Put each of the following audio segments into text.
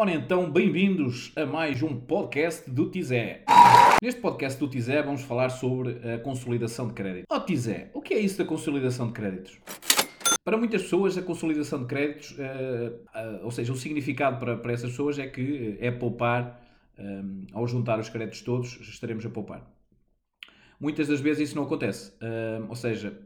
Ora então, bem-vindos a mais um podcast do Tizé. Neste podcast do Tizé vamos falar sobre a consolidação de crédito. Ó oh, Tizé, o que é isso da consolidação de créditos? Para muitas pessoas, a consolidação de créditos, uh, uh, ou seja, o significado para, para essas pessoas é que é poupar, um, ao juntar os créditos todos, estaremos a poupar. Muitas das vezes isso não acontece. Ou seja,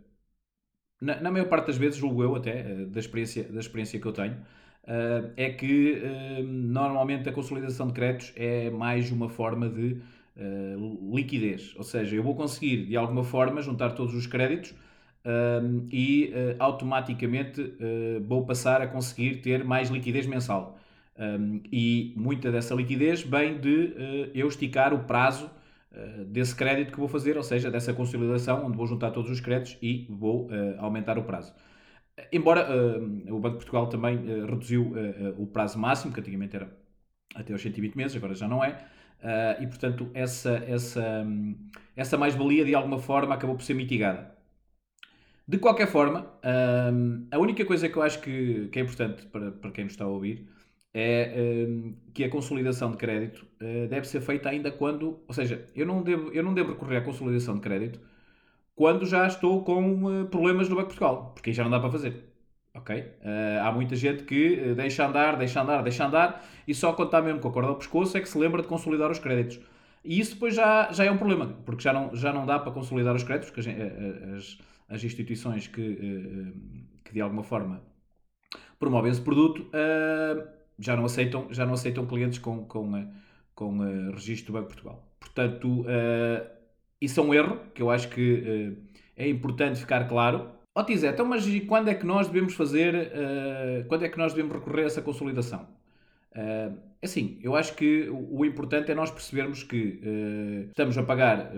na, na, maior parte das vezes, julgo eu até, da experiência, da experiência que eu tenho, uh, é que uh, normalmente a consolidação de créditos é mais uma forma de uh, liquidez. Ou seja, eu vou conseguir de alguma forma juntar todos os créditos e automaticamente vou passar a conseguir ter mais liquidez mensal. Um, e muita dessa liquidez vem de eu esticar o prazo desse crédito que vou fazer, ou seja, dessa consolidação, onde vou juntar todos os créditos e vou aumentar o prazo. Embora uh, o Banco de Portugal também uh, reduziu uh, o prazo máximo, que antigamente era até aos 120 meses, agora já não é, e portanto essa, essa, um, essa mais-valia de alguma forma acabou por ser mitigada. De qualquer forma, um, a única coisa que eu acho que, que é importante para, para quem nos está a ouvir é um, que a consolidação de crédito deve ser feita ainda quando, ou seja, eu não devo, eu não devo recorrer à consolidação de crédito quando já estou com uh, problemas no Banco de Portugal, porque aí já não dá para fazer. Ok? Uh, há muita gente que uh, deixa andar, deixa andar, deixa andar e só quando está mesmo com a corda ao pescoço é que se lembra de consolidar os créditos. E isso depois já, já é um problema, porque já não, já não dá para consolidar os créditos, porque as, as, instituições que, que de alguma forma promovem esse produto já, não aceitam, já não aceitam clientes com, com, com registro do Banco de Portugal. Portanto, isso é um erro que eu acho que uh, é importante ficar claro. Ó oh, Tizé, então mas quando é que nós devemos fazer, uh, quando é que nós devemos recorrer a essa consolidação? Uh, assim, eu acho que o, o importante é nós percebermos que uh, estamos a pagar,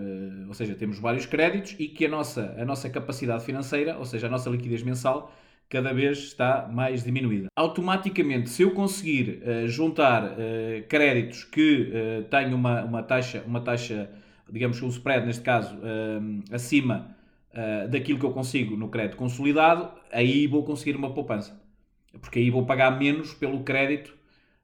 ou seja, temos vários créditos e que a nossa, a nossa capacidade financeira, ou seja, a nossa liquidez mensal, cada vez está mais diminuída. Automaticamente, se eu conseguir juntar créditos que têm uma, uma taxa, uma taxa digamos que o spread, neste caso, uh, acima uh, daquilo que eu consigo no crédito consolidado, aí vou conseguir uma poupança. Porque aí vou pagar menos pelo crédito,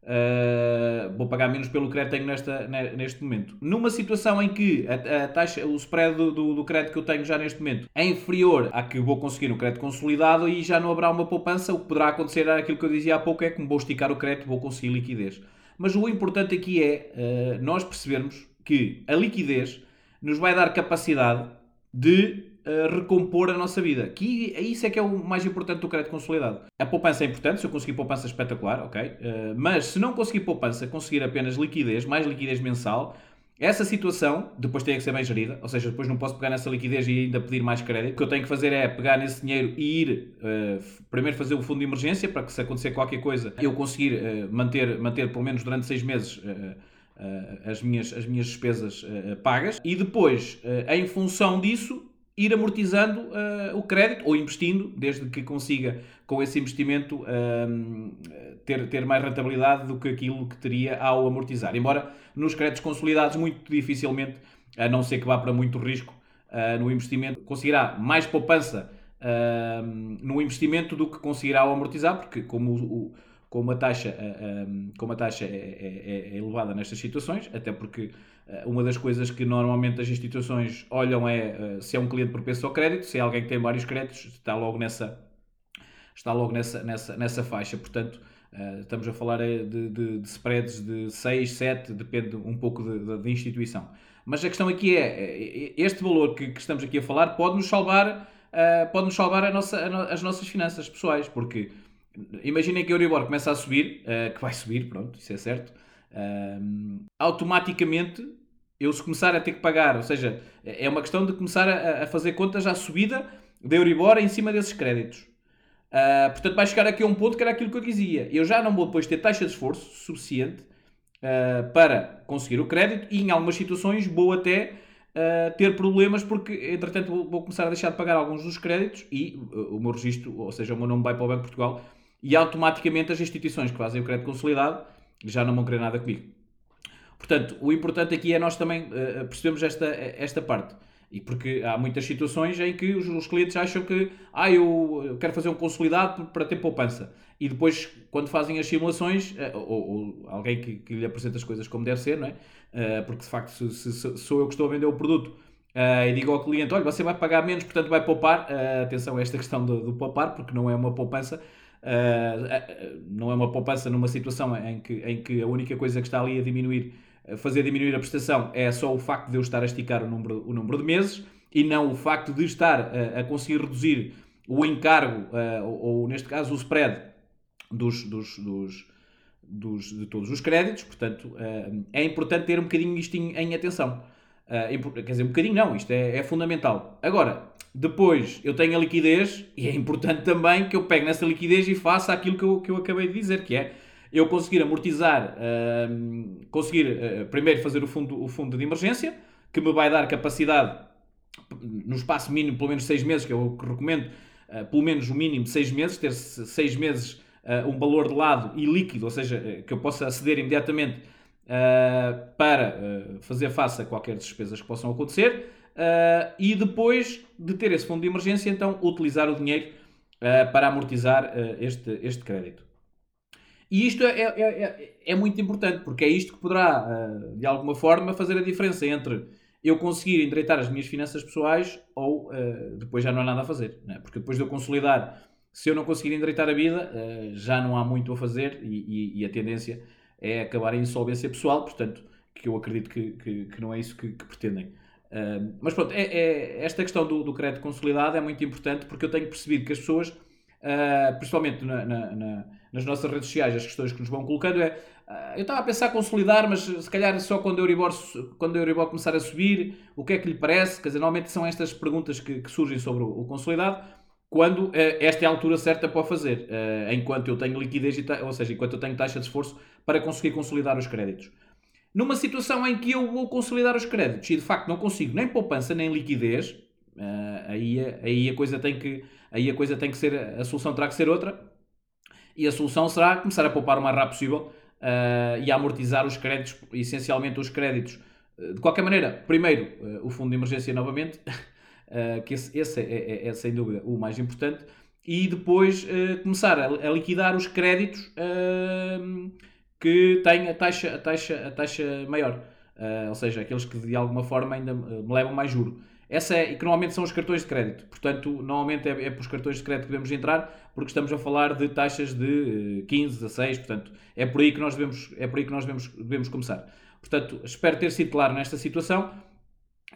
uh, vou pagar menos pelo crédito que tenho nesta, neste momento. Numa situação em que a, taxa, o spread do, do, do, crédito que eu tenho já neste momento é inferior à que vou conseguir no crédito consolidado, aí já não haverá uma poupança. O que poderá acontecer aquilo que eu dizia há pouco, é que me vou esticar o crédito, vou conseguir liquidez. Mas o importante aqui é nós percebermos que a liquidez nos vai dar capacidade de uh, recompor a nossa vida. Que isso é que é o mais importante do crédito consolidado. A poupança é importante, se eu conseguir poupança espetacular, ok? Uh, mas se não conseguir poupança, conseguir apenas liquidez, mais liquidez mensal, essa situação depois tem que ser bem gerida, ou seja, depois não posso pegar nessa liquidez e ainda pedir mais crédito. O que eu tenho que fazer é pegar nesse dinheiro e ir uh, primeiro fazer o fundo de emergência para que se acontecer qualquer coisa eu conseguir uh, manter, manter pelo menos durante seis meses as, minhas, as minhas despesas uh, pagas e depois, em função disso, ir amortizando o crédito ou investindo, desde que consiga, com esse investimento, ter, ter mais rentabilidade do que aquilo que teria ao amortizar. Embora nos créditos consolidados, muito dificilmente, a não ser que vá para muito risco no investimento, conseguirá mais poupança no investimento do que conseguirá ao amortizar, porque como o, com uma taxa, eh, ehm, com uma taxa é, é, é, elevada nestas situações, até porque eh, uma das coisas que normalmente as instituições olham é eh, se é um cliente propenso ao crédito, se é alguém que tem vários créditos, está logo nessa, está logo nessa, nessa, nessa faixa. Portanto, estamos a falar de, de, de spreads de 6, 7, depende um pouco da de, de, instituição. Mas a questão aqui é, este valor que, que estamos aqui a falar pode-nos salvar, pode -nos salvar a nossa, as nossas finanças pessoais, porque Imaginem que a Euribor começa a subir, uh, que vai subir, pronto, isso é certo. Uh, automaticamente, eu se começar a ter que pagar, ou seja, é uma questão de começar a, a fazer contas à subida da Euribor em cima desses créditos. Uh, portanto, vai chegar aqui a um ponto que era aquilo que eu dizia. Eu já não vou depois ter taxa de esforço suficiente uh, para conseguir o crédito e em algumas situações vou até uh, ter problemas porque, entretanto, vou, vou, começar a deixar de pagar alguns dos créditos e o meu registro, ou seja, o meu nome vai para o Banco de Portugal e automaticamente as instituições que fazem o crédito consolidado já não vão querer nada comigo. Portanto, o importante aqui é nós também uh, percebermos esta, esta parte. E porque há muitas situações em que os, os clientes acham que ah, eu, quero fazer um consolidado para ter poupança. E depois, quando fazem as simulações, uh, ou, ou, alguém que, que, lhe apresenta as coisas como deve ser, não é? Uh, porque de facto, se, se, se, sou eu que estou a vender o produto e digo ao cliente: olha, você vai pagar menos, portanto vai poupar. Atenção a esta questão do, do, poupar, porque não é uma poupança. Uh, não é uma poupança numa situação em que, em que a única coisa que está ali a diminuir, a fazer diminuir a prestação é só o facto de eu estar a esticar o número, o número de meses e não o facto de estar a conseguir reduzir o encargo, ou, ou, neste caso o spread dos, dos, dos, dos, de todos os créditos. Portanto, é importante ter um bocadinho isto em, em atenção. Uh, quer dizer, um bocadinho não, isto é, é, fundamental. Agora, depois eu tenho a liquidez e é importante também que eu pegue nessa liquidez e faça aquilo que eu, que eu acabei de dizer, que é eu conseguir amortizar, uh, conseguir uh, primeiro fazer o fundo, o fundo de emergência, que me vai dar capacidade no espaço mínimo, pelo menos seis meses, que eu recomendo, pelo menos o mínimo seis meses, ter seis meses um valor de lado e líquido, ou seja, que eu possa aceder imediatamente uh, para uh, fazer face a qualquer despesas que possam acontecer uh, e depois de ter esse fundo de emergência, então utilizar o dinheiro para amortizar este, este crédito. E isto é, é, é, é, muito importante, porque é isto que poderá, de alguma forma, fazer a diferença entre eu conseguir endireitar as minhas finanças pessoais ou depois já não há nada a fazer. Né? Porque depois de eu consolidar, se eu não conseguir endireitar a vida, já não há muito a fazer e, e, e a tendência é acabar em insolvência pessoal, portanto, que eu acredito que, que, que não é isso que, que pretendem. Mas pronto, é, é, esta questão do, do, crédito consolidado é muito importante porque eu tenho percebido que as pessoas, uh, principalmente na, na, na, nas nossas redes sociais, as questões que nos vão colocando é uh, eu estava a pensar consolidar, mas se calhar só quando o Euribor, quando o Euribor começar a subir, o que é que lhe parece? Quer dizer, normalmente são estas perguntas que, que surgem sobre o, o consolidado quando uh, esta é a altura certa para fazer, enquanto eu tenho liquidez, ou seja, enquanto eu tenho taxa de esforço para conseguir consolidar os créditos. Numa situação em que eu vou consolidar os créditos e de facto não consigo nem poupança nem liquidez, uh, aí, aí, a coisa tem que, aí a coisa tem que ser, a solução terá que ser outra, e a solução será começar a poupar o mais rápido possível e a amortizar os créditos, essencialmente os créditos. De qualquer maneira, primeiro, o fundo de emergência novamente, que esse, esse é, é, é, sem dúvida o mais importante, e depois uh, começar a, a, liquidar os créditos uh, que têm a taxa, a taxa, a taxa maior, ou seja, aqueles que de alguma forma ainda me levam mais juro. Essa é, que normalmente são os cartões de crédito. Portanto, normalmente é, é para os cartões de crédito que devemos entrar, porque estamos a falar de taxas de 15, 16, portanto, é por aí que nós devemos, é por aí que nós devemos, devemos começar. Portanto, espero ter sido claro nesta situação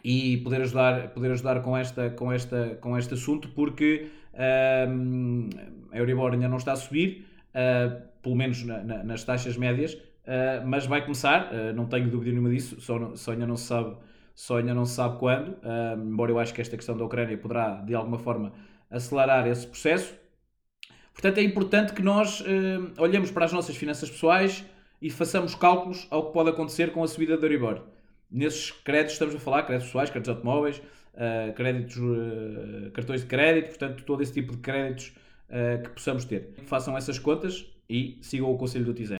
e poder ajudar, poder ajudar com, esta, com, esta, com este assunto, porque uh, a Euribor ainda não está a subir, uh, pelo menos na, na, nas taxas médias, uh, mas vai começar, não tenho dúvida nenhuma disso, só, só ainda não se sabe, só ainda não se sabe quando, embora eu acho que esta questão da Ucrânia poderá, de alguma forma, acelerar esse processo. Portanto, é importante que nós olhemos para as nossas finanças pessoais e façamos cálculos ao que pode acontecer com a subida da Euribor nesses créditos estamos a falar, créditos pessoais, créditos automóveis, uh, créditos, uh, cartões de crédito, portanto, todo esse tipo de créditos uh, que possamos ter. Façam essas contas e sigam o conselho do TISE.